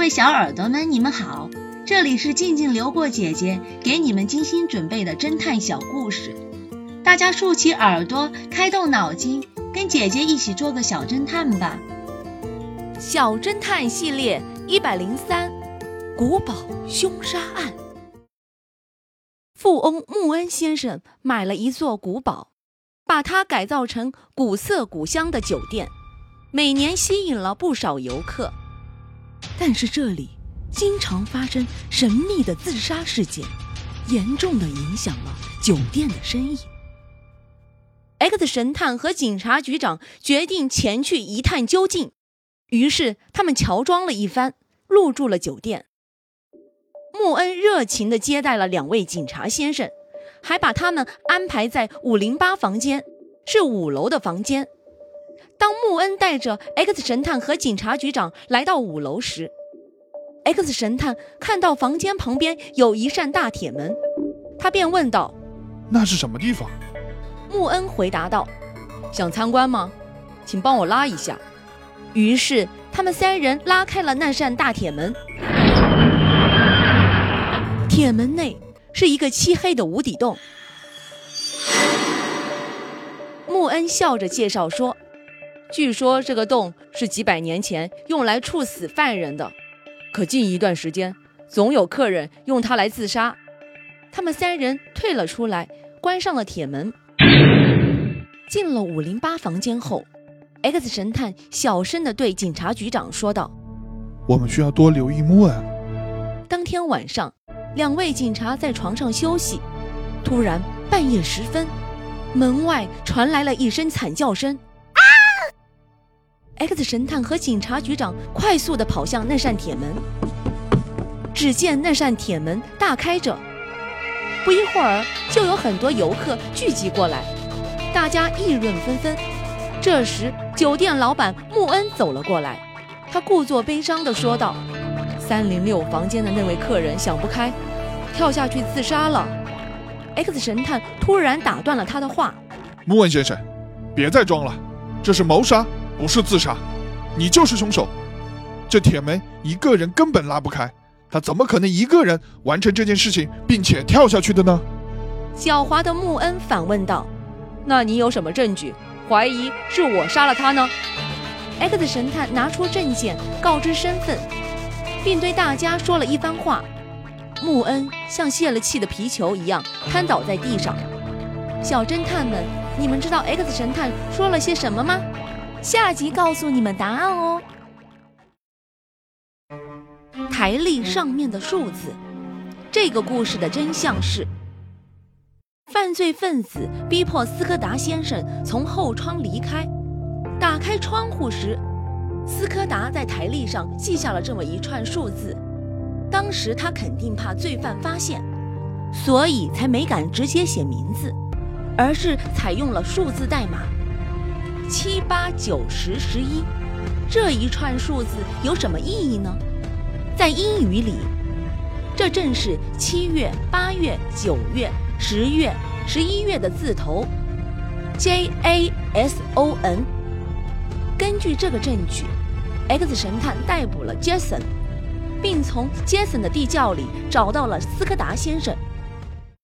各位小耳朵们，你们好，这里是静静流过姐姐给你们精心准备的侦探小故事，大家竖起耳朵，开动脑筋，跟姐姐一起做个小侦探吧。小侦探系列一百零三，古堡凶杀案。富翁穆恩先生买了一座古堡，把它改造成古色古香的酒店，每年吸引了不少游客。但是这里经常发生神秘的自杀事件，严重的影响了酒店的生意。X 神探和警察局长决定前去一探究竟，于是他们乔装了一番，入住了酒店。穆恩热情地接待了两位警察先生，还把他们安排在五零八房间，是五楼的房间。当穆恩带着 X 神探和警察局长来到五楼时，X 神探看到房间旁边有一扇大铁门，他便问道：“那是什么地方？”穆恩回答道：“想参观吗？请帮我拉一下。”于是他们三人拉开了那扇大铁门，铁门内是一个漆黑的无底洞。穆恩笑着介绍说。据说这个洞是几百年前用来处死犯人的，可近一段时间总有客人用它来自杀。他们三人退了出来，关上了铁门。进了五零八房间后，X 神探小声地对警察局长说道：“我们需要多留意穆恩。”当天晚上，两位警察在床上休息，突然半夜时分，门外传来了一声惨叫声。X 神探和警察局长快速地跑向那扇铁门，只见那扇铁门大开着，不一会儿就有很多游客聚集过来，大家议论纷纷。这时，酒店老板穆恩走了过来，他故作悲伤地说道：“三零六房间的那位客人想不开，跳下去自杀了。”X 神探突然打断了他的话：“穆恩先生，别再装了，这是谋杀。”不是自杀，你就是凶手。这铁门一个人根本拉不开，他怎么可能一个人完成这件事情并且跳下去的呢？狡猾的穆恩反问道：“那你有什么证据怀疑是我杀了他呢？”X 神探拿出证件告知身份，并对大家说了一番话。穆恩像泄了气的皮球一样瘫倒在地上。小侦探们，你们知道 X 神探说了些什么吗？下集告诉你们答案哦。台历上面的数字，这个故事的真相是：犯罪分子逼迫斯柯达先生从后窗离开。打开窗户时，斯柯达在台历上记下了这么一串数字。当时他肯定怕罪犯发现，所以才没敢直接写名字，而是采用了数字代码。七八九十十一，这一串数字有什么意义呢？在英语里，这正是七月、八月、九月、十月、十一月的字头，J A S O N。根据这个证据，X 神探逮捕了 Jason，并从 Jason 的地窖里找到了斯柯达先生。